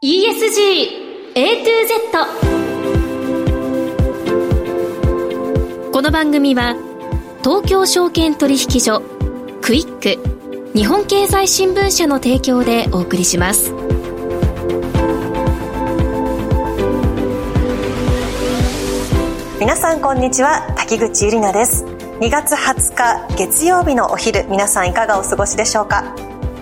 ESG A to Z この番組は東京証券取引所クイック日本経済新聞社の提供でお送りします。皆さんこんにちは滝口ゆりなです。2月20日月曜日のお昼皆さんいかがお過ごしでしょうか？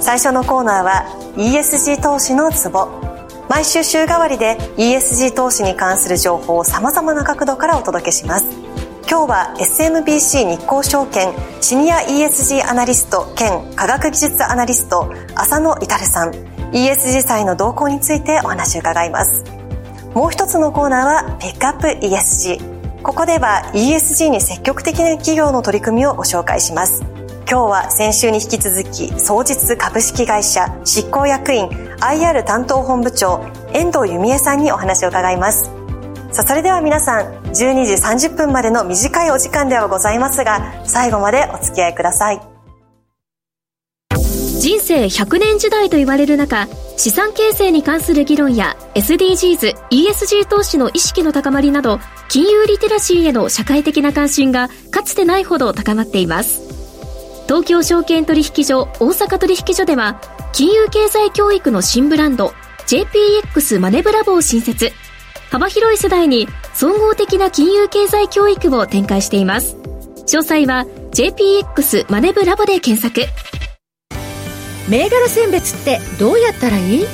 最初のコーナーは ESG 投資のツボ。毎週週替わりで ESG 投資に関する情報をさまざまな角度からお届けします。今日は SMBC 日興証券シニア ESG アナリスト兼科学技術アナリスト浅野至さん。ESG 祭の動向についてお話を伺います。もう一つのコーナーはピックアップ ESG ここでは ESG に積極的な企業の取り組みをご紹介します。今日は先週に引き続き総実株式会社執行役員 IR 担当本部長遠藤由美恵さんにお話を伺います。さあそれでは皆さん12時30分までの短いお時間ではございますが最後までお付き合いください。人生100年時代と言われる中資産形成に関する議論や SDGs、ESG 投資の意識の高まりなど金融リテラシーへの社会的な関心がかつてないほど高まっています。東京証券取引所大阪取引所では金融経済教育の新ブランド JPX マネブラボを新設。幅広い世代に総合的な金融経済教育を展開しています。詳細は JPX マネブラボで検索。銘柄選別ってどうやったらいい？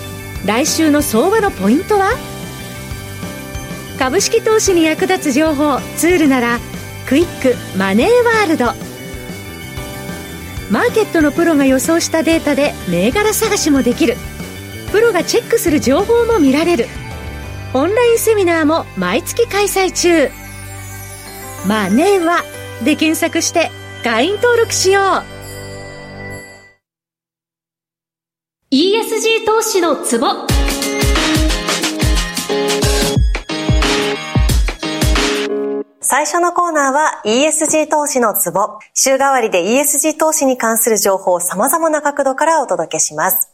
来週の相場のポイントは？株式投資に役立つ情報ツールならクイックマネーワールド。マーケットのプロが予想したデータで銘柄探しもできる。プロがチェックする情報も見られる。オンラインセミナーも毎月開催中。マネはで検索して会員登録しよう。ESG 投資のツボ。最初のコーナーは ESG 投資のツボ。週替わりで ESG 投資に関する情報を様々な角度からお届けします。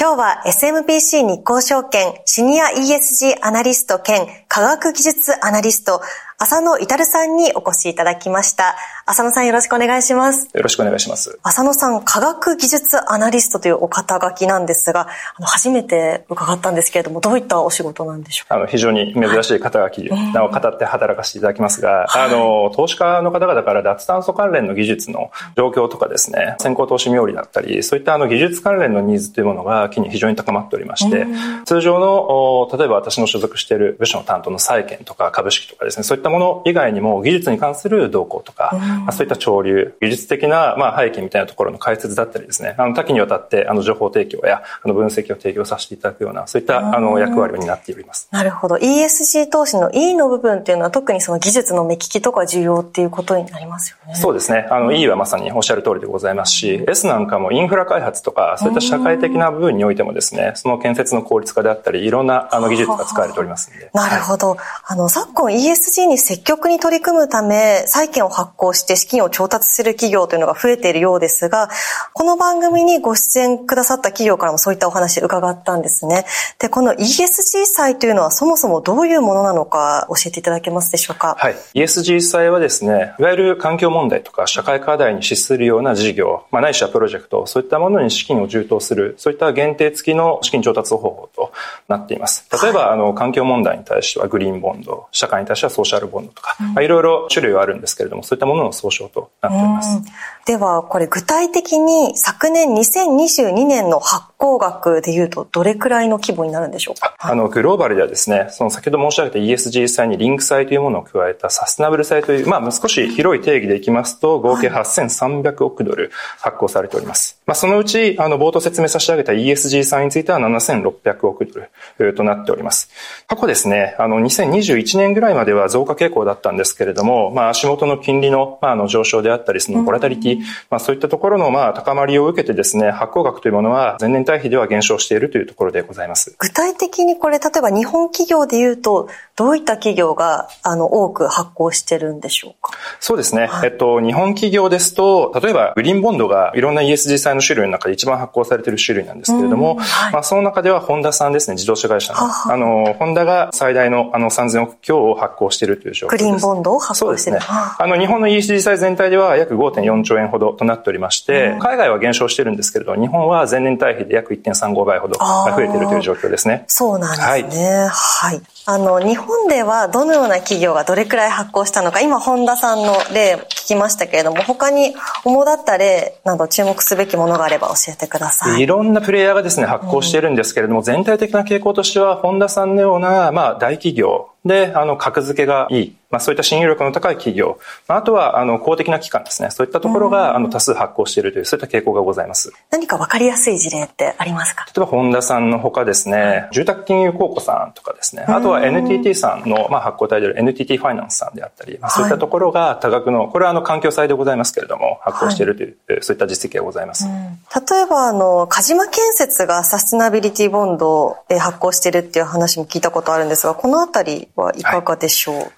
今日は SMBC 日興証券シニア ESG アナリスト兼科学技術アナリスト浅野至さんにお越しいただきました。浅野さんよろしくお願いします。よろしくお願いします。浅野さん、科学技術アナリストというお肩書きなんですが、あの初めて伺ったんですけれども、どういったお仕事なんでしょうか？あの非常に珍しい肩書きを語って働かせていただきますが、はい、あの、投資家の方々から脱炭素関連の技術の状況とかですね、先行投資冥利だったり、そういったあの技術関連のニーズというものが近に非常に高まっておりまして、通常の、例えば私の所属している部署の担当の債券とか株式とかですね、そういったもの以外にも技術に関する動向とか、まあ、そういった潮流、技術的な、まあ、背景みたいなところの解説だったりですね、あの多岐にわたってあの情報提供やあの分析を提供させていただくような、そういったあの役割を担っております。なるほど。ESG 投資の E の部分っていうのは特にその技術の目利きとか重要っていうことになりますよね。そうですね。あの E はまさにおっしゃる通りでございますし、S なんかもインフラ開発とか、そういった社会的な部分においてもですね、その建設の効率化であったり、いろんなあの技術が使われておりますので。なるほど。あの、昨今 ESG に積極に取り組むため、債券を発行して資金を調達する企業というのが増えているようですが、この番組にご出演くださった企業からもそういったお話伺ったんですね。で、この ESG 債というのはそもそもどういうものなのか教えていただけますでしょうか？はい。ESG 債はですね、いわゆる環境問題とか社会課題に資するような事業、まあ、ないしはプロジェクト、そういったものに資金を充当する、そういった限定付きの資金調達方法となっています。例えば、はい、あの、環境問題に対してはグリーンボンド、社会に対してはソーシャルボンドとか、いろいろ種類はあるんですけれども、そういったものの総称となっております。では、これ具体的に昨年2022年の発行額でいうとどれくらいの規模になるんでしょうか？あの、グローバルではですね、その先ほど申し上げた ESG 債にリンク債というものを加えたサステナブル債という、まあ、少し広い定義でいきますと、合計8300億ドル発行されております。まあ、そのうち、あの、冒頭説明差し上げた ESG 債については7600億ドルとなっております。過去ですね、あの、2021年ぐらいまでは増加傾向だったんですけれども、まあ、足元の金利の、まあ、あの上昇であったり、そのボラタリティ、まあ、そういったところの、まあ、高まりを受けてですね、発行額というものは前年対比では減少しているというところでございます。具体的にこれ、例えば日本企業でいうと、どういった企業が、あの、多く発行してるんでしょうか？そうですね。はい、えっと、日本企業ですと、例えば、グリーンボンドがいろんな ESG 債の種類の中で一番発行されている種類なんですけれども、はい、まあ、その中では、ホンダさんですね、自動車会社の。あの、ホンダが最大の、あの、3000億強を発行しているという状況です。グリーンボンドを発行している。そうですね。あの、日本の ESG 債全体では約5.4兆円ほどとなっておりまして、海外は減少してるんですけれど、日本は前年対比で約1.35倍ほど増えているという状況ですね。そうなんですね。はい。はい、あの、日本ではどのような企業がどれくらい発行したのか、今、本田さんの例聞きましたけれども、他に主だった例など注目すべきものがあれば教えてください。いろんなプレイヤーがですね、発行しているんですけれども、うん、全体的な傾向としては、本田さんのような、まあ、大企業で、あの、格付けがいい。まあ、そういった信用力の高い企業。あとは、あの、公的な機関ですね。そういったところが、あの、多数発行しているという、そういった傾向がございます。何か分かりやすい事例ってありますか？例えば、本田さんのほかですね、住宅金融公庫さんとかですね、あとは NTT さんの、まあ、発行体である NTT ファイナンスさんであったり、まあ、そういったところが多額の、これはあの、環境債でございますけれども、発行しているという、はい、そういった実績がございます。例えば、あの、鹿島建設がサステナビリティボンドを発行しているっていう話も聞いたことあるんですが、このあたりはい。かがでしょう、はい、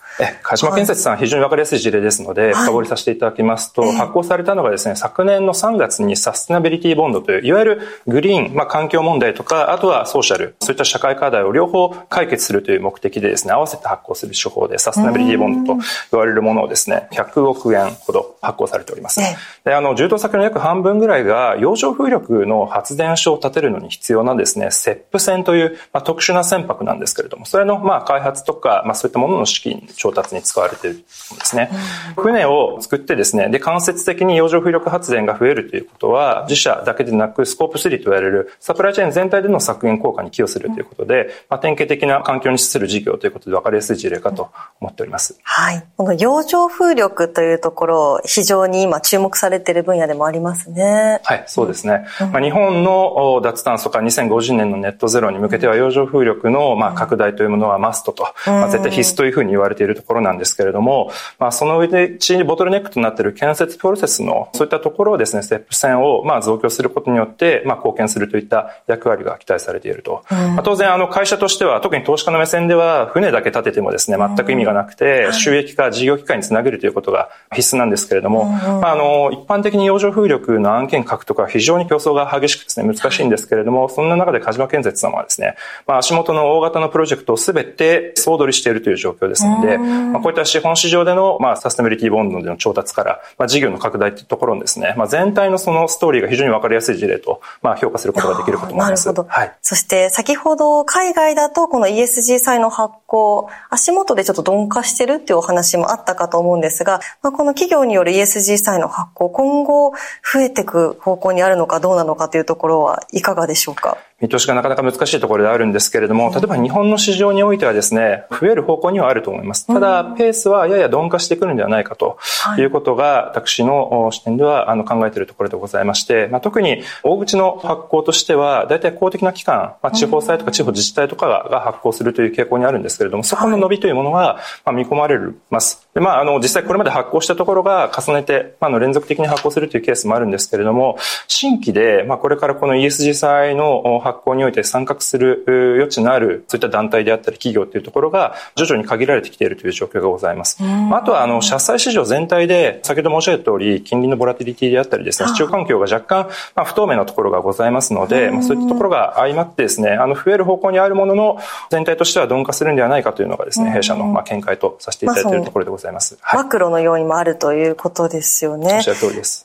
鹿島建設さん、非常に分かりやすい事例ですので、深掘りさせていただきますと、発行されたのがですね、昨年の3月にサステナビリティボンドという、いわゆるグリーン、まあ、環境問題とか、あとはソーシャル、そういった社会課題を両方解決するという目的でですね、合わせて発行する手法で、サステナビリティボンドと言われるものをですね、100億円ほど発行されております。で、あの、充当先の約半分ぐらいが、洋上風力の発電所を建てるのに必要なですね、セップ船という、まあ、特殊な船舶なんですけれども、それの、まあ、開発とか、まあ、そういったものの資金調達に使われているんですね。船を作ってですね、で、間接的に洋上風力発電が増えるということは、自社だけでなく、スコープ3と言われるサプライチェーン全体での削減効果に寄与するということで、まあ、典型的な環境に資する事業ということで分かりやすい事例かと思っております。はい。この洋上風力というところ、非常に今注目されている分野でもありますね。はい、そうですね。うん、まあ、日本の脱炭素化2050年のネットゼロに向けては洋上風力のまあ拡大というものはマストと、まあ、絶対必須というふうに言われているところなんですけれども、まあ、その上でボトルネックとなっている建設プロセスのそういったところをですね、ステップ線をまあ増強することによって、まあ、貢献するといった役割が期待されていると。まあ、当然、あの会社としては、特に投資家の目線では、船だけ建ててもですね、全く意味がなくて、収益化、事業機会につなげるということが必須なんですけれども、まあ、あの、一般的に洋上風力の案件獲得は非常に競争が激しくですね、難しいんですけれども、そんな中で鹿島建設様はですね、まあ、足元の大型のプロジェクトをすべて総取りしているという状況ですので、まあ、こういった資本市場での、まあ、サステナビリティボンドでの調達から、まあ、事業の拡大というところのですね、まあ、全体のそのストーリーが非常にわかりやすい事例と、まあ、評価することができるかと思います。なるほど。はい。そして、先ほど海外だとこの ESG 債の発行、足元でちょっと鈍化してるっていうお話もあったかと思うんですが、まあ、この企業による ESG 債の発行、今後増えていく方向にあるのかどうなのかというところはいかがでしょうか？見通しがなかなか難しいところであるんですけれども、例えば日本の市場においてはですね、増える方向にはあると思います。ただ、ペースはやや鈍化してくるんではないかとい。うことが、私の視点ではあの考えているところでございまして、まあ、特に大口の発行としては、大体公的な機関、まあ、地方債とか地方自治体とかが発行するという傾向にあるんですけれども、そこの伸びというものが見込まれます。で、まあ、あの、実際これまで発行したところが重ねて、まあ、の連続的に発行するというケースもあるんですけれども、新規で、まあ、これからこの ESG 債の発行において参加画する余地のある、そういった団体であったり企業っていうところが徐々に限られてきているという状況がございます。あとは、あの、社債市場全体で、先ほど申し上げた通り、金利のボラティリティであったりですね、市場環境が若干、まあ、不透明なところがございますので、まあ、そういったところが相まってですね、あの、増える方向にあるものの、全体としては鈍化するんではないかというのがですね、弊社のまあ見解とさせていただいているところでございます。マクロのようにもあるということですよね。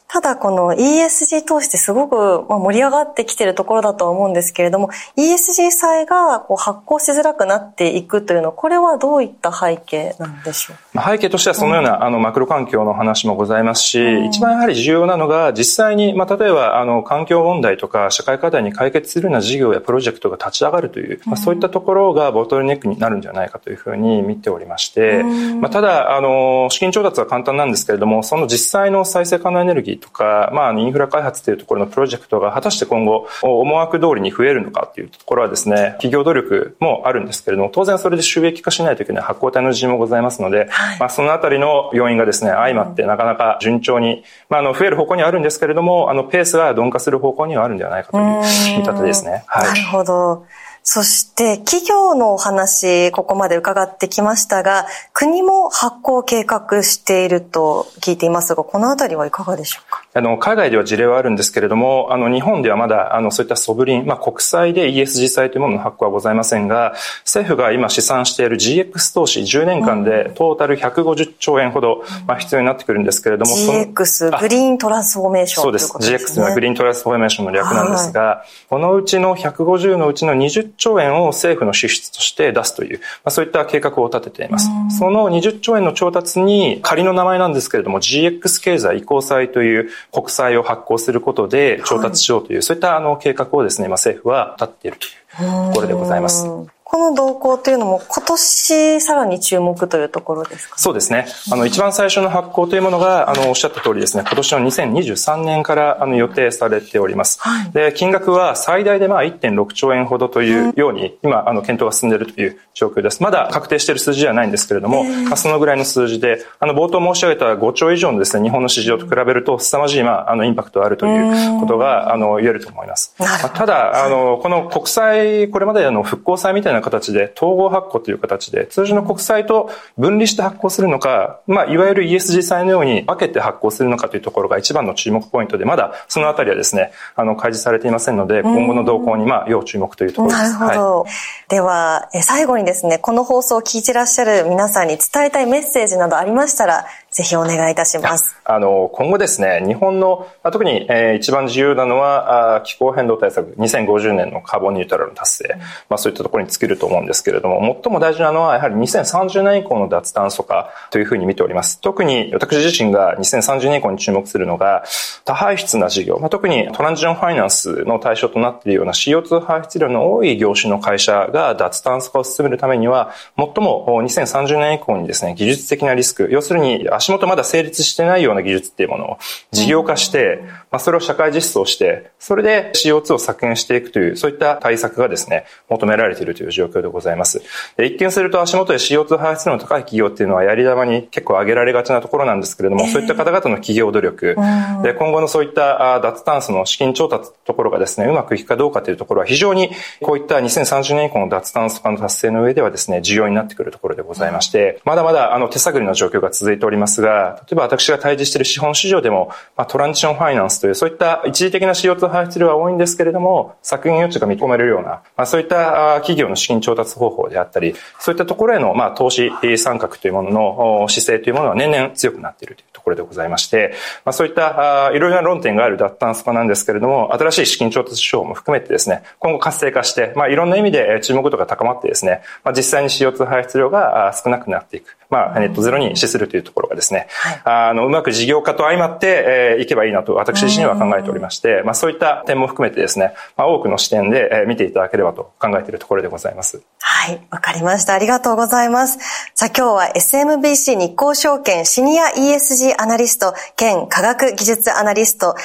ただこの ESG 投資ってすごく盛り上がってきているところだとは思うんですけれども、ESG 債がこう発行しづらくなっていくというのは、これはどういった背景なんでしょう？背景としてはそのような、あのマクロ環境の話もございますし、うん、一番やはり重要なのが実際に、まあ、例えばあの環境問題とか社会課題に解決するような事業やプロジェクトが立ち上がるという、まあ、そういったところがボトルネックになるんじゃないかというふうに見ておりまして、まあ、ただあの資金調達は簡単なんですけれどもその実際の再生可能エネルギーとか、まあ、インフラ開発というところのプロジェクトが果たして今後思惑通りに増えるのかというところはですね企業努力もあるんですけれども当然それで収益化しないといけない発行体の事情もございますので、はい、まあ、そのあたりの要因がですね相まってなかなか順調に、まあ、あの増える方向にはあるんですけれどもあのペースが鈍化する方向にはあるんではないかという見立てですね。はい、なるほど。そして企業のお話、ここまで伺ってきましたが、国も発行を計画していると聞いていますが、このあたりはいかがでしょうか？あの、海外では事例はあるんですけれども、あの、日本ではまだ、あの、そういったソブリン、まあ、国債で ESG 債というものの発行はございませんが、政府が今試算している GX 投資10年間でトータル150兆円ほど、まあ、必要になってくるんですけれども、GX、グリーントランスフォーメーション、そうです。GX はグリーントランスフォーメーションの略なんですが、はい、このうちの150のうちの20兆円を政府の支出として出すという、まあ、そういった計画を立てています。その20兆円の調達に仮の名前なんですけれども GX 経済移行債という国債を発行することで調達しようという、はい、そういったあの計画をですね、今政府は立っているというところでございます。この動向というのも今年さらに注目というところですか、そうですね。あの、一番最初の発行というものが、あの、おっしゃった通りですね、今年の2023年からあの予定されております。はい、で、金額は最大でまあ1.6兆円ほどというように、今、あの、検討が進んでいるという状況です。まだ確定している数字ではないんですけれども、まあ、そのぐらいの数字で、あの、冒頭申し上げた5兆以上のですね、日本の市場と比べると、凄まじい、まあ、あの、インパクトがあるということが、あの、言えると思います。まあ、ただ、あの、この国債、これまであの、復興債みたいな形で、統合発行という形で、通常の国債と分離して発行するのか、まあ、いわゆる ESG 債のように分けて発行するのかというところが一番の注目ポイントで、まだそのあたりはですね、あの、開示されていませんので、今後の動向に、まあ、要注目というところです。なるほど。はい、では、最後にですね、この放送を聞いてらっしゃる皆さんに伝えたいメッセージなどありましたら、ぜひお願いいたします。あの、今後ですね、日本の、特に、えー、一番重要なのは、気候変動対策、2050年のカーボンニュートラルの達成、うん、まあそういったところに尽きると思うんですけれども、最も大事なのは、やはり2030年以降の脱炭素化というふうに見ております。特に私自身が2030年以降に注目するのが、多排出な事業、まあ、特にトランジションファイナンスの対象となっているような CO2 排出量の多い業種の会社が脱炭素化を進めるためには、最も2030年以降にですね、技術的なリスク、要するに足元まだ成立してないような技術っていうものを事業化して、まあ、それを社会実装して、それで CO2 を削減していくという、そういった対策がですね、求められているという状況でございます。一見すると足元で CO2 排出量の高い企業っていうのはやり玉に結構上げられがちなところなんですけれども、そういった方々の企業努力、で今後のそういった脱炭素の資金調達ところがですね、うまくいくかどうかというところは非常にこういった2030年以降の脱炭素化の達成の上ではですね、重要になってくるところでございまして、まだまだあの手探りの状況が続いておりますが、例えば私が対峙している資本市場でも、まあ、トランジションファイナンスというそういった一時的な CO2 排出量は多いんですけれども、削減余地が見込めるような、まあ、そういった企業の資金調達方法であったり、そういったところへの、まあ、投資参画というものの姿勢というものは年々強くなっているという。ころでございまして、まあ、そういったいろいろな論点がある脱炭素化なんですけれども、新しい資金調達手法も含めてですね、今後活性化して、まあ、いろんな意味で注目度が高まってですね、まあ、実際に CO2 排出量が少なくなっていく。まあ、ネットゼロに資するというところがですね、はい、あの、うまく事業化と相まって、えー、いけばいいなと私自身は考えておりまして、まあ、そういった点も含めてですね、まあ、多くの視点で、えー、見ていただければと考えているところでございます。はい、わかりました。ありがとうございます。さあ、今日は SMBC 日興証券シニア ESG アナリスト兼科学技術アナリスト、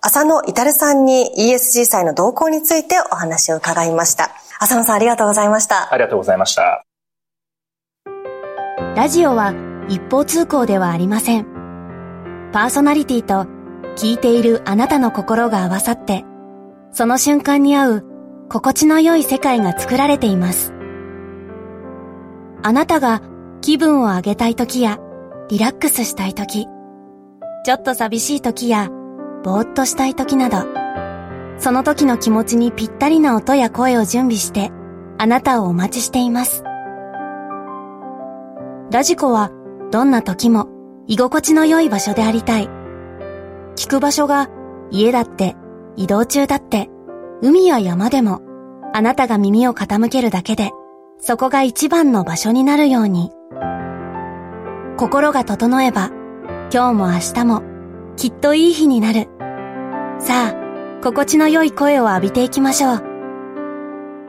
浅野至さんに ESG 祭の動向についてお話を伺いました。浅野さんありがとうございました。ありがとうございました。ラジオは一方通行ではありません。パーソナリティと聞いているあなたの心が合わさって、その瞬間に合う心地の良い世界が作られています。あなたが気分を上げたい時やリラックスしたい時、ちょっと寂しい時やぼーっとしたい時など、その時の気持ちにぴったりな音や声を準備して、あなたをお待ちしています。ラジコはどんな時も居心地の良い場所でありたい。聞く場所が家だって移動中だって海や山でもあなたが耳を傾けるだけでそこが一番の場所になるように。心が整えば今日も明日もきっといい日になる。さあ、心地の良い声を浴びていきましょう。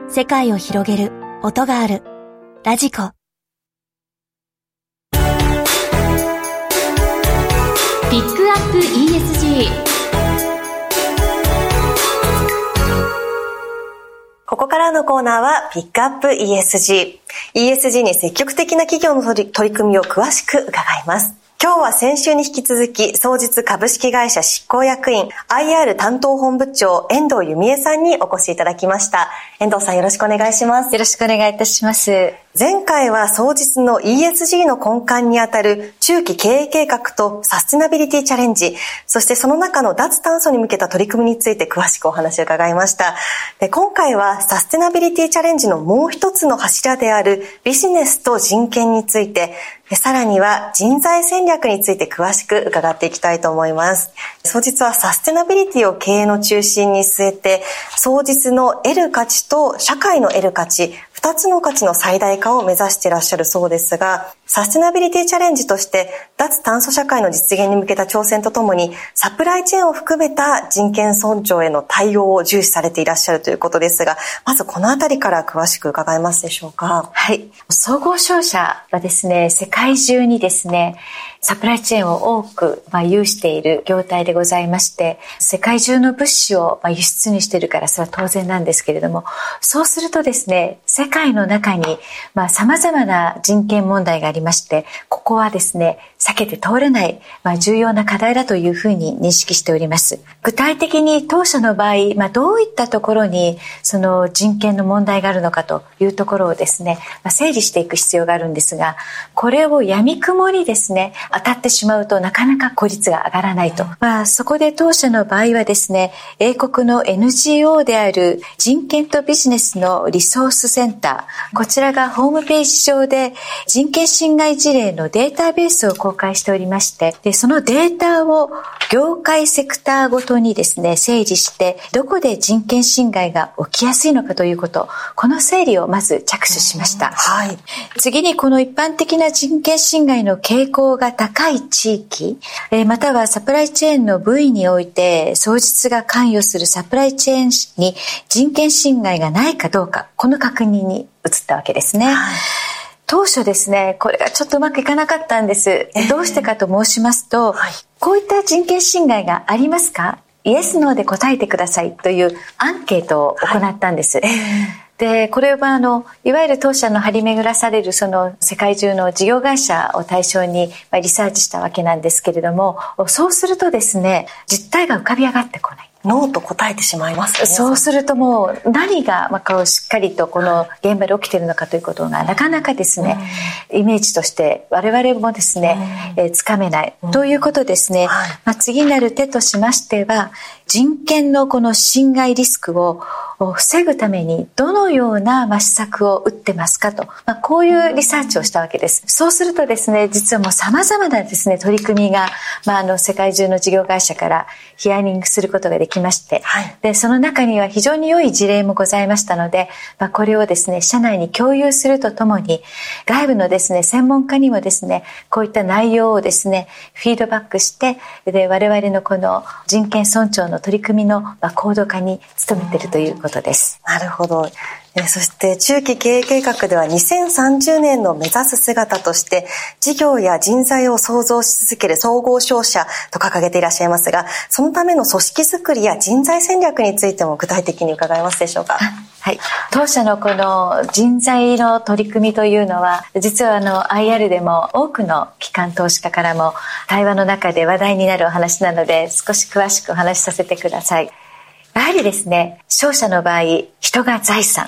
世界を広げる音がある。ラジコ。ピックアップ ESG ここからのコーナーはピックアップ ESG。ESG に積極的な企業の取り取り組みを詳しく伺います。今日は先週に引き続き、総実株式会社執行役員、IR 担当本部長、遠藤由美恵さんにお越しいただきました。遠藤さんよろしくお願いします。よろしくお願いいたします。前回は総実の ESG の根幹にあたる中期経営計画とサステナビリティチャレンジ、そしてその中の脱炭素に向けた取り組みについて詳しくお話を伺いました。で今回はサステナビリティチャレンジのもう一つの柱であるビジネスと人権について、さらには人材戦略について詳しく伺っていきたいと思います。総実はサステナビリティを経営の中心に据えて、総実の得る価値と社会の得る価値、二つの価値の最大化を目指していらっしゃるそうですが、サステナビリティチャレンジとして、脱炭素社会の実現に向けた挑戦とともに、サプライチェーンを含めた人権尊重への対応を重視されていらっしゃるということですが、まずこのあたりから詳しく伺えますでしょうか？はい。総合商社はですね、世界中にですね、サプライチェーンを多く、まあ、有している業態でございまして、世界中の物資を、まあ、輸出にしているからそれは当然なんですけれども、そうするとですね、世界の中に、まあ、様々な人権問題がありまして、ここはですね、避けて通れない、まあ、重要な課題だというふうに認識しております。具体的に当社の場合、まあ、どういったところにその人権の問題があるのかというところをですね、まあ、整理していく必要があるんですが、これを闇雲にですね、当たってしまうとなかなか効率が上がらないと。まあ、そこで当社の場合はですね、英国の NGO である人権とビジネスのリソースセンター、こちらがホームページ上で人権侵害事例のデータベースを公開しておりまして、でそのデータを業界セクターごとにですね、整理して、どこで人権侵害が起きやすいのかということ、この整理をまず着手しました。はい。次にこの一般的な人権侵害の傾向が高い地域、またはサプライチェーンの部位において、双日が関与するサプライチェーンに人権侵害がないかどうか、この確認に移ったわけですね。はい当初ですね、これがちょっとうまくいかなかったんです。どうしてかと申しますと、はい、こういった人権侵害がありますか？イエス、ノーで答えてくださいというアンケートを行ったんです。はいで、これはあの、いわゆる当社の張り巡らされるその世界中の事業会社を対象にリサーチしたわけなんですけれども、そうするとですね、実態が浮かび上がってこない。ノーと答えてしまいます、ね、そうするともう何が、まあ、こうしっかりとこの現場で起きているのかということがなかなかですね、うん、イメージとして我々もですね、うん、えー、つかめない、うん、ということですね、はい、まあ、次なる手としましては人権のこの侵害リスクを防ぐためにどのような施策を打ってますかと、まあ、こういうリサーチをしたわけです。そうするとですね、実はもう様々なですね、取り組みが、まあ、あの、世界中の事業会社からヒアリングすることができまして、はい、で、その中には非常に良い事例もございましたので、まあ、これをですね、社内に共有するとともに、外部のですね、専門家にもですね、こういった内容をですね、フィードバックして、で、我々のこの人権尊重の取り組みの、まあ、高度化に努めているということです。なるほど。そして中期経営計画では2030年の目指す姿として事業や人材を創造し続ける総合商社と掲げていらっしゃいますがそのための組織づくりや人材戦略についても具体的に伺えますでしょうか？はい。当社のこの人材の取り組みというのは、実はあの IR でも多くの機関投資家からも対話の中で話題になるお話なので、少し詳しくお話しさせてください。やはりですね、商社の場合、人が財産。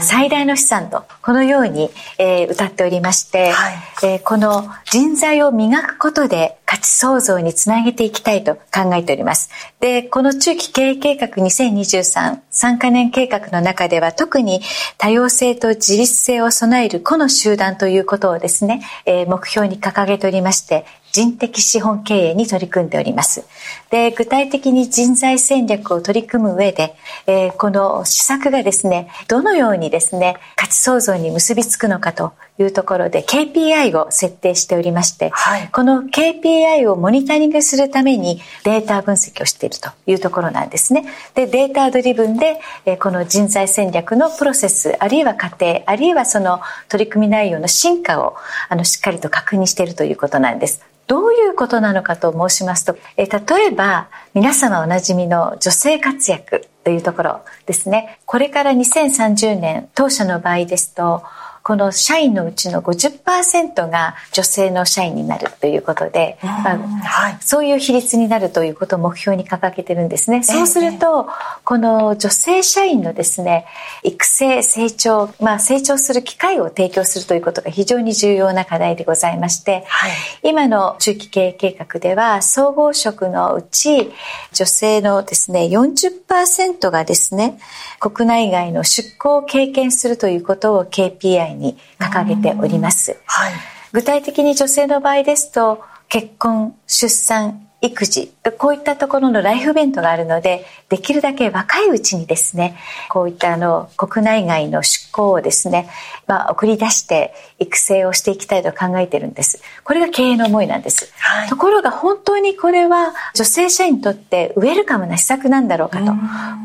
最大の資産とこのように、えー、歌っておりまして、はい、えー、この人材を磨くことで価値創造につなげていきたいと考えております。で、この中期経営計画2023、3カ年計画の中では特に多様性と自立性を備える個の集団ということをですね、えー、目標に掲げておりまして、人的資本経営に取り組んでおります。で、具体的に人材戦略を取り組む上で、えー、この施策がですね、どのようにですね、価値創造に結びつくのかというところで KPI を設定しておりまして、はい、この KPI をモニタリングするためにデータ分析をしているというところなんですね。で、データドリブンで、えこの人材戦略のプロセス、あるいは過程、あるいはその取り組み内容の進化をあのしっかりと確認しているということなんです。どういうことなのかと申しますと、え例えば皆様おなじみの女性活躍というところですね。これから2030年、当社の場合ですと、この社員のうちの50%が女性の社員になるということで、まあはい、そういう比率になるということを目標に掲げてるんですね。そうすると、この女性社員のですね、育成、成長、まあ成長する機会を提供するということが非常に重要な課題でございまして、はい、今の中期経営計画では、総合職のうち女性のですね、40%がですね、国内外の出向を経験するということを KPI に掲げております、はい、具体的に女性の場合ですと結婚出産育児こういったところのライフイベントがあるのでできるだけ若いうちにですねこういったあの国内外の出向をですね、まあ、送り出して育成をしていきたいと考えてるんです。これが経営の思いなんです、はい、ところが本当にこれは女性社員にとってウェルカムな施策なんだろうかと。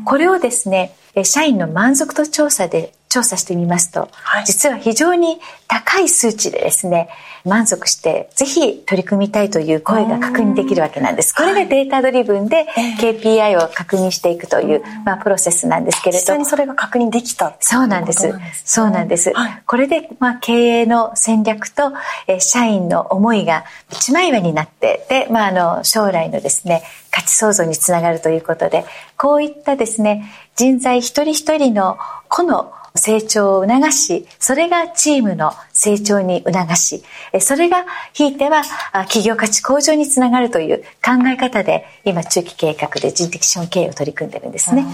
これをですね社員の満足度調査で調査してみますと、はい、実は非常に高い数値でですね、満足してぜひ取り組みたいという声が確認できるわけなんです。これがデータドリブンで KPI を確認していくという、まあ、プロセスなんですけれど。実際にそれが確認できたそうなんです。そうなんです。はい、これで、まあ、経営の戦略と、え社員の思いが一枚岩になって、で、まあ、あの、将来のですね、価値創造につながるということで、こういったですね、人材一人一人の個の成長を促し、それがチームの成長に促し、それがひいては企業価値向上につながるという考え方で、今中期計画で人的資本経営を取り組んでるんですね。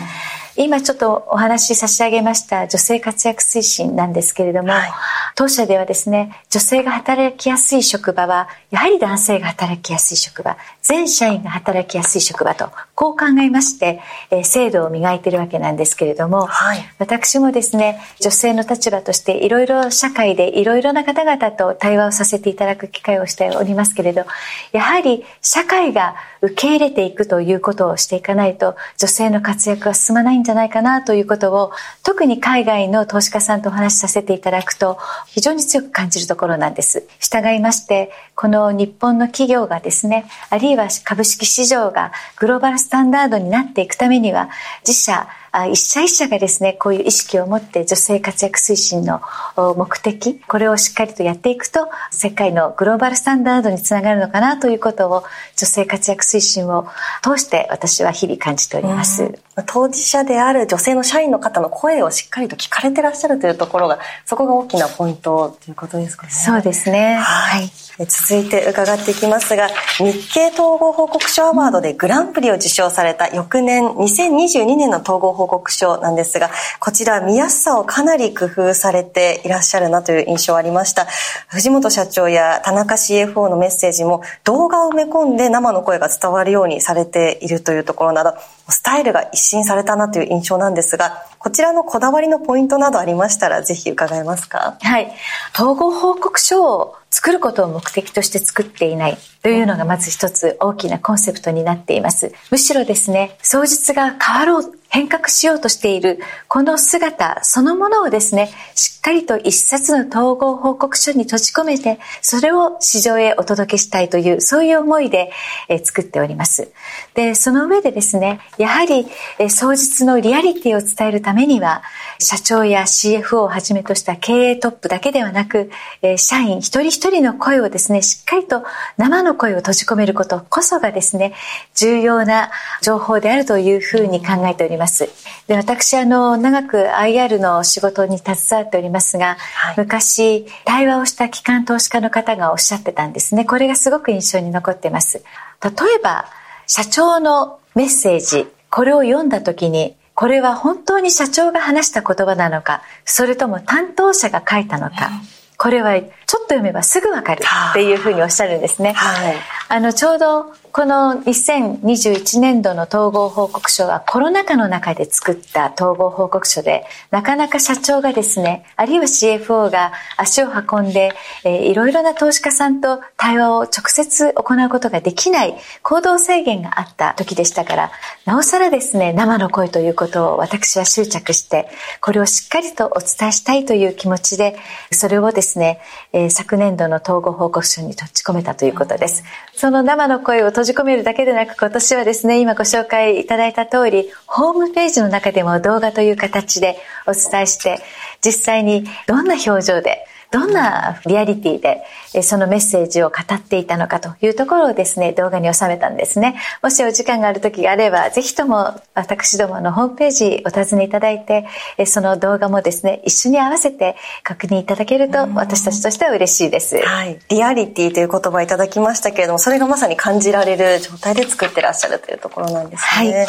今ちょっとお話し差し上げました女性活躍推進なんですけれども、はい、当社ではですね、女性が働きやすい職場は、やはり男性が働きやすい職場、全社員が働きやすい職場と、こう考えまして、えー、制度を磨いているわけなんですけれども、はい、私もですね、女性の立場としていろいろ社会でいろいろな方々と対話をさせていただく機会をしておりますけれど、やはり社会が受け入れていくということをしていかないと、女性の活躍は進まないんじゃないかなということを、特に海外の投資家さんとお話しさせていただくと、非常に強く感じるところなんです。従いまして、この日本の企業がですね、あるいは株式市場がグローバルスタンダードになっていくためには、自社一社一社がですね、こういう意識を持って女性活躍推進の目的、これをしっかりとやっていくと、世界のグローバルスタンダードにつながるのかなということを、女性活躍推進を通して私は日々感じております。当事者である女性の社員の方の声をしっかりと聞かれてらっしゃるというところが、そこが大きなポイントということですかね。そうですね。はい。続いて伺っていきますが、日経統合報告書アワードでグランプリを受賞された翌年、2022年の統合報告書なんですが、こちら見やすさをかなり工夫されていらっしゃるなという印象ありました。藤本社長や田中 CFO のメッセージも動画を埋め込んで生の声が伝わるようにされているというところなど、スタイルが一新されたなという印象なんですが、こちらのこだわりのポイントなどありましたら、ぜひ伺えますか？はい。統合報告書を作ることを目的として作っていないというのがまず一つ大きなコンセプトになっています。むしろですね、双日が変わろう、変革しようとしているこの姿そのものをですね、しっかりと一冊の統合報告書に閉じ込めて、それを市場へお届けしたいという、そういう思いで、え作っております。で、その上でですね、やはり、え双日のリアリティを伝えるためには、社長や CFO をはじめとした経営トップだけではなく、社員一人一人の声をですね、しっかりと生の声を閉じ込めることこそがですね、重要な情報であるというふうに考えております。で、私、あの、長く IR の仕事に携わっておりますが、はい、昔、対話をした機関投資家の方がおっしゃってたんですね。これがすごく印象に残っています。例えば、社長のメッセージ、これを読んだ時に、これは本当に社長が話した言葉なのか、それとも担当者が書いたのか、これはちょっと読めばすぐわかるっていうふうにおっしゃるんですね。はい、あの、ちょうどこの2021年度の統合報告書はコロナ禍の中で作った統合報告書で、なかなか社長がですね、あるいは CFO が足を運んで、えー、いろいろな投資家さんと対話を直接行うことができない行動制限があった時でしたから、なおさらですね、生の声ということを私は執着して、これをしっかりとお伝えしたいという気持ちで、それをですね、えー、昨年度の統合報告書に閉じ込めたということです。その生の声を閉じ込めるだけでなく今年はですね、今ご紹介いただいた通り、ホームページの中でも動画という形でお伝えして、実際にどんな表情でどんなリアリティでそのメッセージを語っていたのかというところをですね、動画に収めたんですね。もしお時間がある時があれば、ぜひとも私どものホームページお尋ねいただいて、その動画もですね、一緒に合わせて確認いただけると私たちとしては嬉しいです。はい。リアリティという言葉いただきましたけれども、それがまさに感じられる状態で作ってらっしゃるというところなんですね。はい。はい、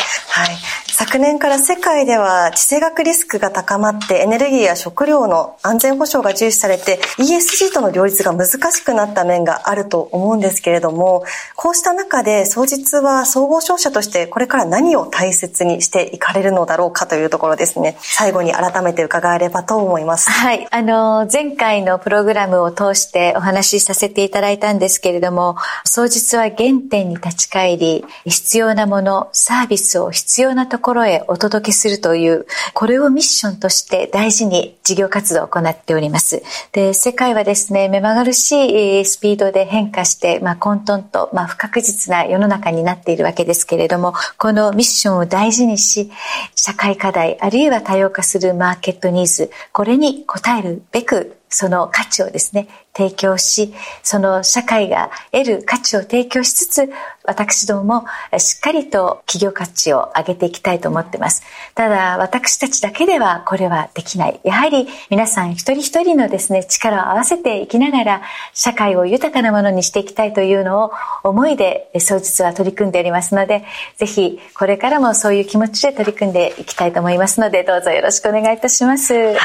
昨年から世界では地政学リスクが高まってエネルギーや食料の安全保障が重視されて ESG との両立が難しくなった面があると思うんですけれども、こうした中で、総実は総合商社としてこれから何を大切にしていかれるのだろうかというところですね。最後に改めて伺えればと思います。はい。あの、前回のプログラムを通してお話しさせていただいたんですけれども、総実は原点に立ち返り、必要なもの、サービスを必要なところへお届けするという、これをミッションとして大事に事業活動を行っております。で、世界はですね、目まぐるしいスピードで変化して、まあ、混沌と、まあ、不確実な世の中になっているわけですけれども、このミッションを大事にし、社会課題、あるいは多様化するマーケットニーズ、これに応えるべく、その価値をですね、提供し、その社会が得る価値を提供しつつ、私どももしっかりと企業価値を上げていきたいと思っています。ただ、私たちだけではこれはできない。やはり皆さん一人一人のですね、力を合わせていきながら、社会を豊かなものにしていきたいというのを思いで、総実は取り組んでおりますので、ぜひこれからもそういう気持ちで取り組んでいきたいと思いますので、どうぞよろしくお願いいたします。はい。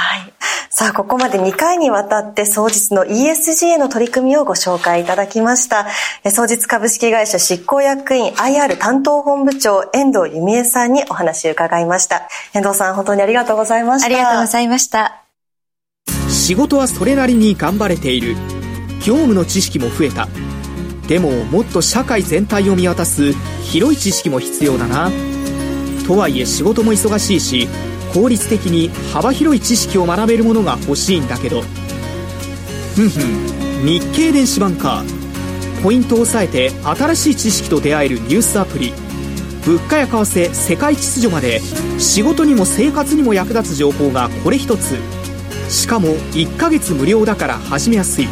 さあ、ここまで2回にわたって総実の ESG への取り組みをご紹介いただきました。総実株式会社執行役員 IR 担当本部長遠藤由美恵さんにお話を伺いました。遠藤さん、本当にありがとうございました。ありがとうございました。仕事はそれなりに頑張れている。業務の知識も増えた。でも、もっと社会全体を見渡す広い知識も必要だな。とはいえ仕事も忙しいし、効率的に幅広い知識を学べるものが欲しいんだけど。ふんふん、日経電子版か。ポイントを押さえて新しい知識と出会えるニュースアプリ。物価や為替世界秩序まで。仕事にも生活にも役立つ情報がこれ一つ。しかも1ヶ月無料だから始めやすい。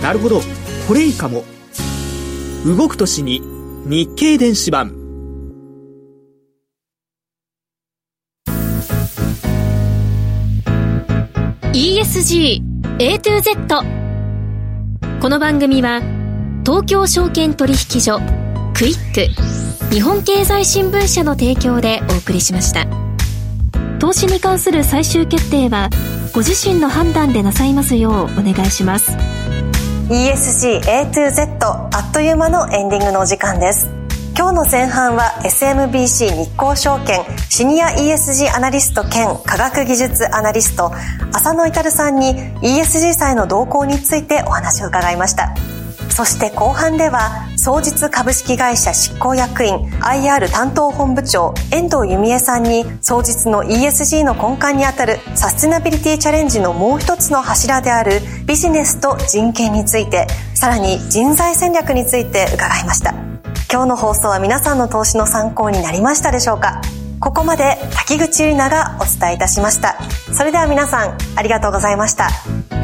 なるほど。これいいかも。動く年に日経電子版。ESG A to Z この番組は東京証券取引所クイック日本経済新聞社の提供でお送りしました。投資に関する最終決定はご自身の判断でなさいますようお願いします。ESG A to Z あっという間のエンディングのお時間です。今日の前半は SMBC 日興証券シニア ESG アナリスト兼科学技術アナリスト浅野至さんに ESG 債の動向についてお話を伺いました。そして後半では総実株式会社執行役員 IR 担当本部長遠藤由美恵さんに総実の ESG の根幹にあたるサステナビリティチャレンジのもう一つの柱であるビジネスと人権についてさらに人材戦略について伺いました。今日の放送は皆さんの投資の参考になりましたでしょうか？ここまで滝口里奈がお伝えいたしました。それでは皆さんありがとうございました。